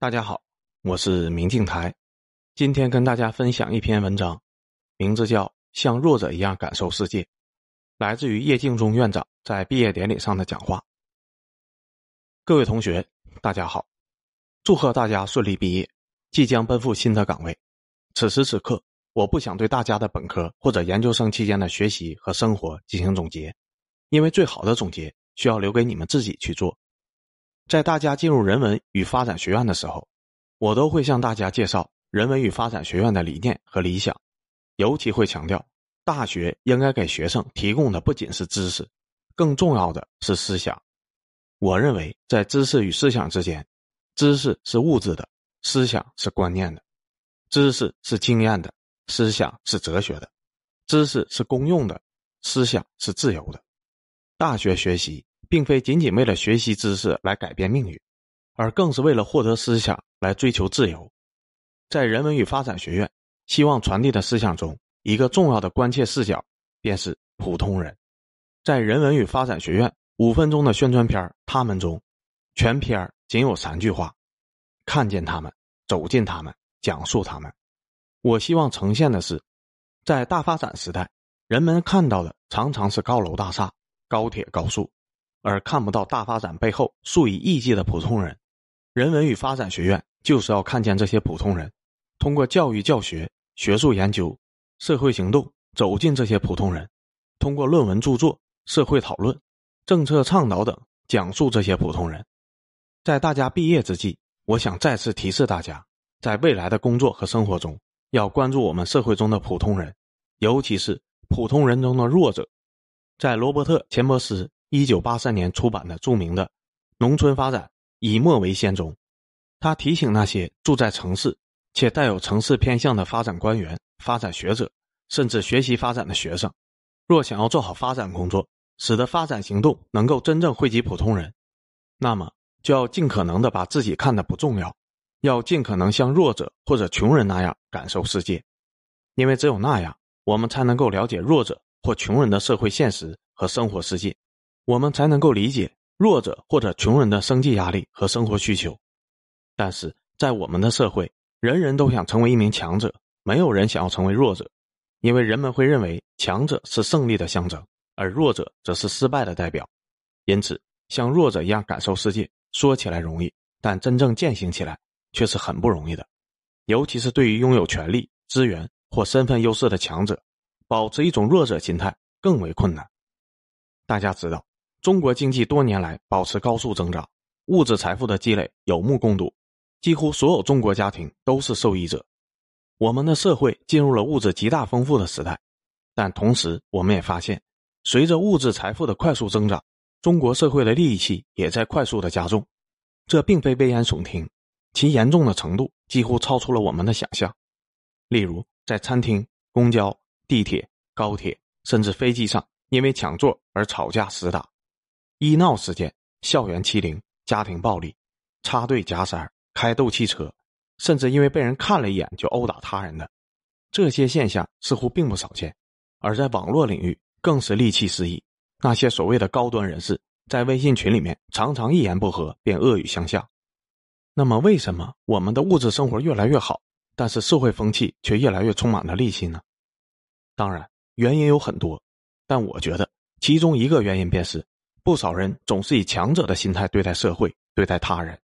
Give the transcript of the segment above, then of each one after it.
大家好，我是明镜台，今天跟大家分享一篇文章，名字叫《像弱者一样感受世界》，来自于叶敬忠院长在毕业典礼上的讲话。各位同学，大家好，祝贺大家顺利毕业，即将奔赴新的岗位。此时此刻，我不想对大家的本科或者研究生期间的学习和生活进行总结，因为最好的总结需要留给你们自己去做。在大家进入人文与发展学院的时候，我都会向大家介绍人文与发展学院的理念和理想，尤其会强调大学应该给学生提供的不仅是知识，更重要的是思想。我认为，在知识与思想之间，知识是物质的，思想是观念的；知识是经验的，思想是哲学的；知识是公用的，思想是自由的。大学学习。并非仅仅为了学习知识来改变命运，而更是为了获得思想来追求自由。在人文与发展学院，希望传递的思想中，一个重要的关切视角便是普通人。在人文与发展学院五分钟的宣传片《他们》中，全片仅有三句话：看见他们，走进他们，讲述他们。我希望呈现的是，在大发展时代，人们看到的常常是高楼大厦、高铁高速。而看不到大发展背后数以亿计的普通人，人文与发展学院就是要看见这些普通人，通过教育教学、学术研究、社会行动走进这些普通人，通过论文著作、社会讨论、政策倡导等讲述这些普通人。在大家毕业之际，我想再次提示大家，在未来的工作和生活中，要关注我们社会中的普通人，尤其是普通人中的弱者。在罗伯特·钱伯斯。一九八三年出版的著名的《农村发展以墨为先》中，他提醒那些住在城市且带有城市偏向的发展官员、发展学者，甚至学习发展的学生，若想要做好发展工作，使得发展行动能够真正惠及普通人，那么就要尽可能的把自己看得不重要，要尽可能像弱者或者穷人那样感受世界，因为只有那样，我们才能够了解弱者或穷人的社会现实和生活世界。我们才能够理解弱者或者穷人的生计压力和生活需求，但是在我们的社会，人人都想成为一名强者，没有人想要成为弱者，因为人们会认为强者是胜利的象征，而弱者则是失败的代表。因此，像弱者一样感受世界，说起来容易，但真正践行起来却是很不容易的。尤其是对于拥有权力、资源或身份优势的强者，保持一种弱者心态更为困难。大家知道。中国经济多年来保持高速增长，物质财富的积累有目共睹，几乎所有中国家庭都是受益者。我们的社会进入了物质极大丰富的时代，但同时我们也发现，随着物质财富的快速增长，中国社会的戾气也在快速的加重。这并非危言耸听，其严重的程度几乎超出了我们的想象。例如，在餐厅、公交、地铁、高铁，甚至飞机上，因为抢座而吵架厮打。医闹事件、校园欺凌、家庭暴力、插队夹塞、开斗气车，甚至因为被人看了一眼就殴打他人的，这些现象似乎并不少见。而在网络领域，更是戾气四溢。那些所谓的高端人士，在微信群里面常常一言不合便恶语相向。那么，为什么我们的物质生活越来越好，但是社会风气却越来越充满了戾气呢？当然，原因有很多，但我觉得其中一个原因便是。不少人总是以强者的心态对待社会、对待他人，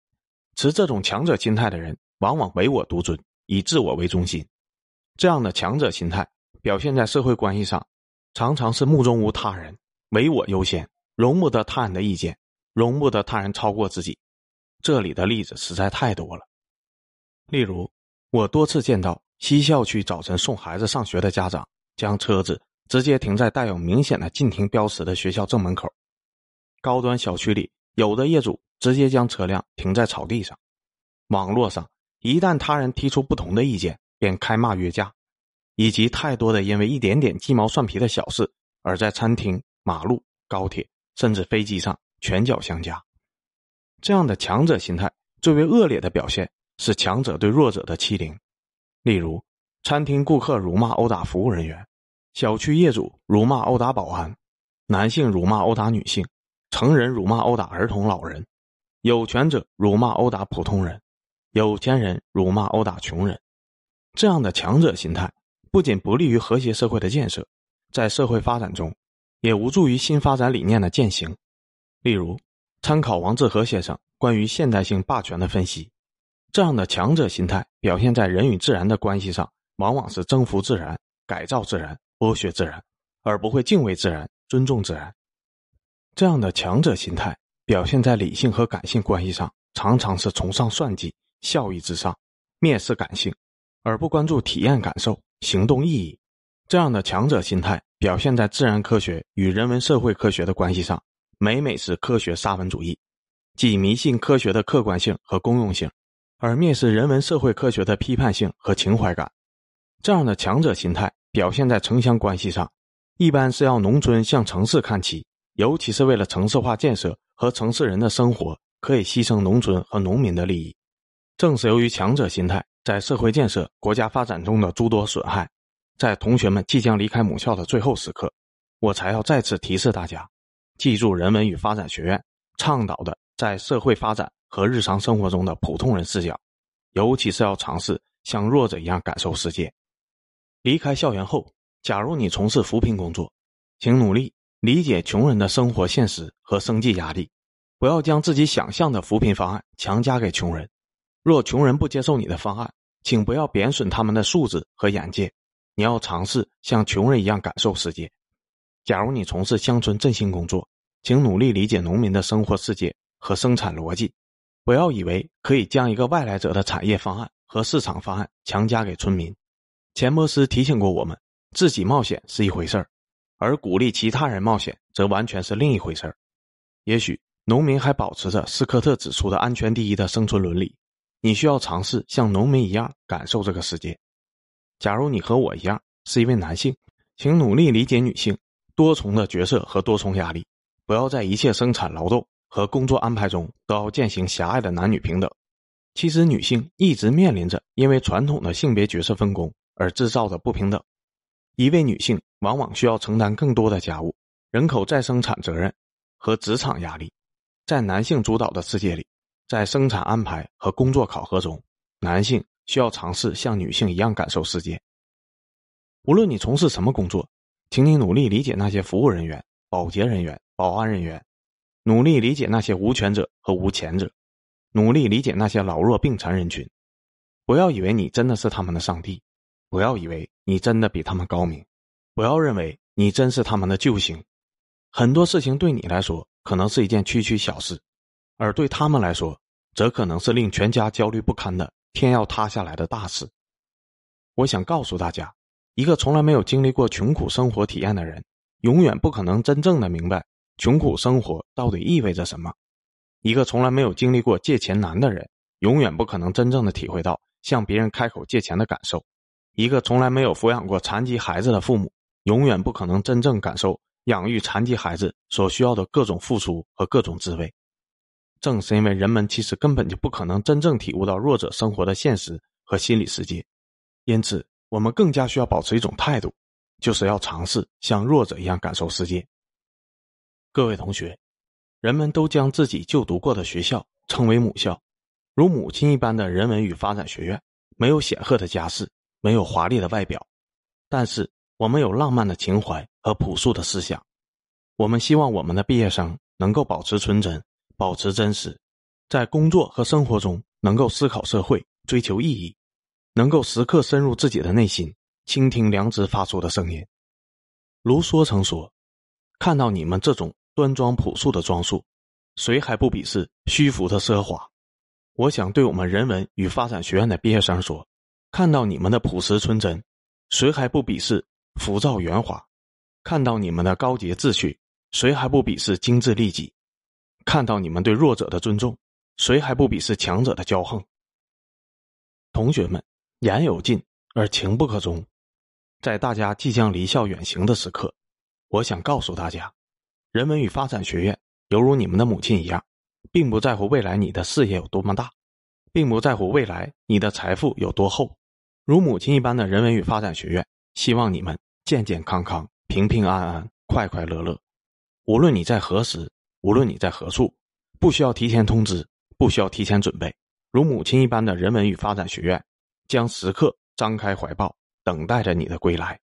持这种强者心态的人，往往唯我独尊，以自我为中心。这样的强者心态表现在社会关系上，常常是目中无他人，唯我优先，容不得他人的意见，容不得他人超过自己。这里的例子实在太多了。例如，我多次见到西校区早晨送孩子上学的家长，将车子直接停在带有明显的禁停标识的学校正门口。高端小区里，有的业主直接将车辆停在草地上。网络上，一旦他人提出不同的意见，便开骂约架，以及太多的因为一点点鸡毛蒜皮的小事而在餐厅、马路、高铁甚至飞机上拳脚相加。这样的强者心态最为恶劣的表现是强者对弱者的欺凌，例如餐厅顾客辱骂殴打服务人员，小区业主辱骂殴打保安，男性辱骂殴打女性。成人辱骂殴打儿童、老人，有权者辱骂殴打普通人，有钱人辱骂殴打穷人，这样的强者心态不仅不利于和谐社会的建设，在社会发展中也无助于新发展理念的践行。例如，参考王志和先生关于现代性霸权的分析，这样的强者心态表现在人与自然的关系上，往往是征服自然、改造自然、剥削自然，而不会敬畏自然、尊重自然。这样的强者心态表现在理性和感性关系上，常常是崇尚算计、效益至上，蔑视感性，而不关注体验感受、行动意义。这样的强者心态表现在自然科学与人文社会科学的关系上。每每是科学沙文主义，即迷信科学的客观性和公用性，而蔑视人文社会科学的批判性和情怀感。这样的强者心态表现在城乡关系上，一般是要农村向城市看齐，尤其是为了城市化建设和城市人的生活，可以牺牲农村和农民的利益。正是由于强者心态在社会建设、国家发展中的诸多损害，在同学们即将离开母校的最后时刻，我才要再次提示大家。记住，人文与发展学院倡导的在社会发展和日常生活中的普通人视角，尤其是要尝试像弱者一样感受世界。离开校园后，假如你从事扶贫工作，请努力理解穷人的生活现实和生计压力，不要将自己想象的扶贫方案强加给穷人。若穷人不接受你的方案，请不要贬损他们的素质和眼界，你要尝试像穷人一样感受世界。假如你从事乡村振兴工作，请努力理解农民的生活世界和生产逻辑，不要以为可以将一个外来者的产业方案和市场方案强加给村民。钱伯斯提醒过我们，自己冒险是一回事儿，而鼓励其他人冒险则完全是另一回事儿。也许农民还保持着斯科特指出的安全第一的生存伦理，你需要尝试像农民一样感受这个世界。假如你和我一样是一位男性，请努力理解女性多重的角色和多重压力。不要在一切生产劳动和工作安排中都要践行狭隘的男女平等。其实，女性一直面临着因为传统的性别角色分工而制造的不平等。一位女性往往需要承担更多的家务、人口再生产责任和职场压力。在男性主导的世界里，在生产安排和工作考核中，男性需要尝试像女性一样感受世界。无论你从事什么工作，请你努力理解那些服务人员、保洁人员。保安人员，努力理解那些无权者和无钱者，努力理解那些老弱病残人群。不要以为你真的是他们的上帝，不要以为你真的比他们高明，不要认为你真是他们的救星。很多事情对你来说可能是一件区区小事，而对他们来说，则可能是令全家焦虑不堪的天要塌下来的大事。我想告诉大家，一个从来没有经历过穷苦生活体验的人，永远不可能真正的明白。穷苦生活到底意味着什么？一个从来没有经历过借钱难的人，永远不可能真正的体会到向别人开口借钱的感受；一个从来没有抚养过残疾孩子的父母，永远不可能真正感受养育残疾孩子所需要的各种付出和各种滋味。正是因为人们其实根本就不可能真正体悟到弱者生活的现实和心理世界，因此我们更加需要保持一种态度，就是要尝试像弱者一样感受世界。各位同学，人们都将自己就读过的学校称为母校，如母亲一般的人文与发展学院，没有显赫的家世，没有华丽的外表，但是我们有浪漫的情怀和朴素的思想。我们希望我们的毕业生能够保持纯真，保持真实，在工作和生活中能够思考社会，追求意义，能够时刻深入自己的内心，倾听良知发出的声音。卢梭曾说：“看到你们这种。”端庄朴素的装束，谁还不鄙视虚浮的奢华？我想对我们人文与发展学院的毕业生说：看到你们的朴实纯真，谁还不鄙视浮躁圆滑？看到你们的高洁秩序，谁还不鄙视精致利己？看到你们对弱者的尊重，谁还不鄙视强者的骄横？同学们，言有尽而情不可终，在大家即将离校远行的时刻，我想告诉大家。人文与发展学院犹如你们的母亲一样，并不在乎未来你的事业有多么大，并不在乎未来你的财富有多厚。如母亲一般的人文与发展学院，希望你们健健康康、平平安安、快快乐乐。无论你在何时，无论你在何处，不需要提前通知，不需要提前准备，如母亲一般的人文与发展学院，将时刻张开怀抱，等待着你的归来。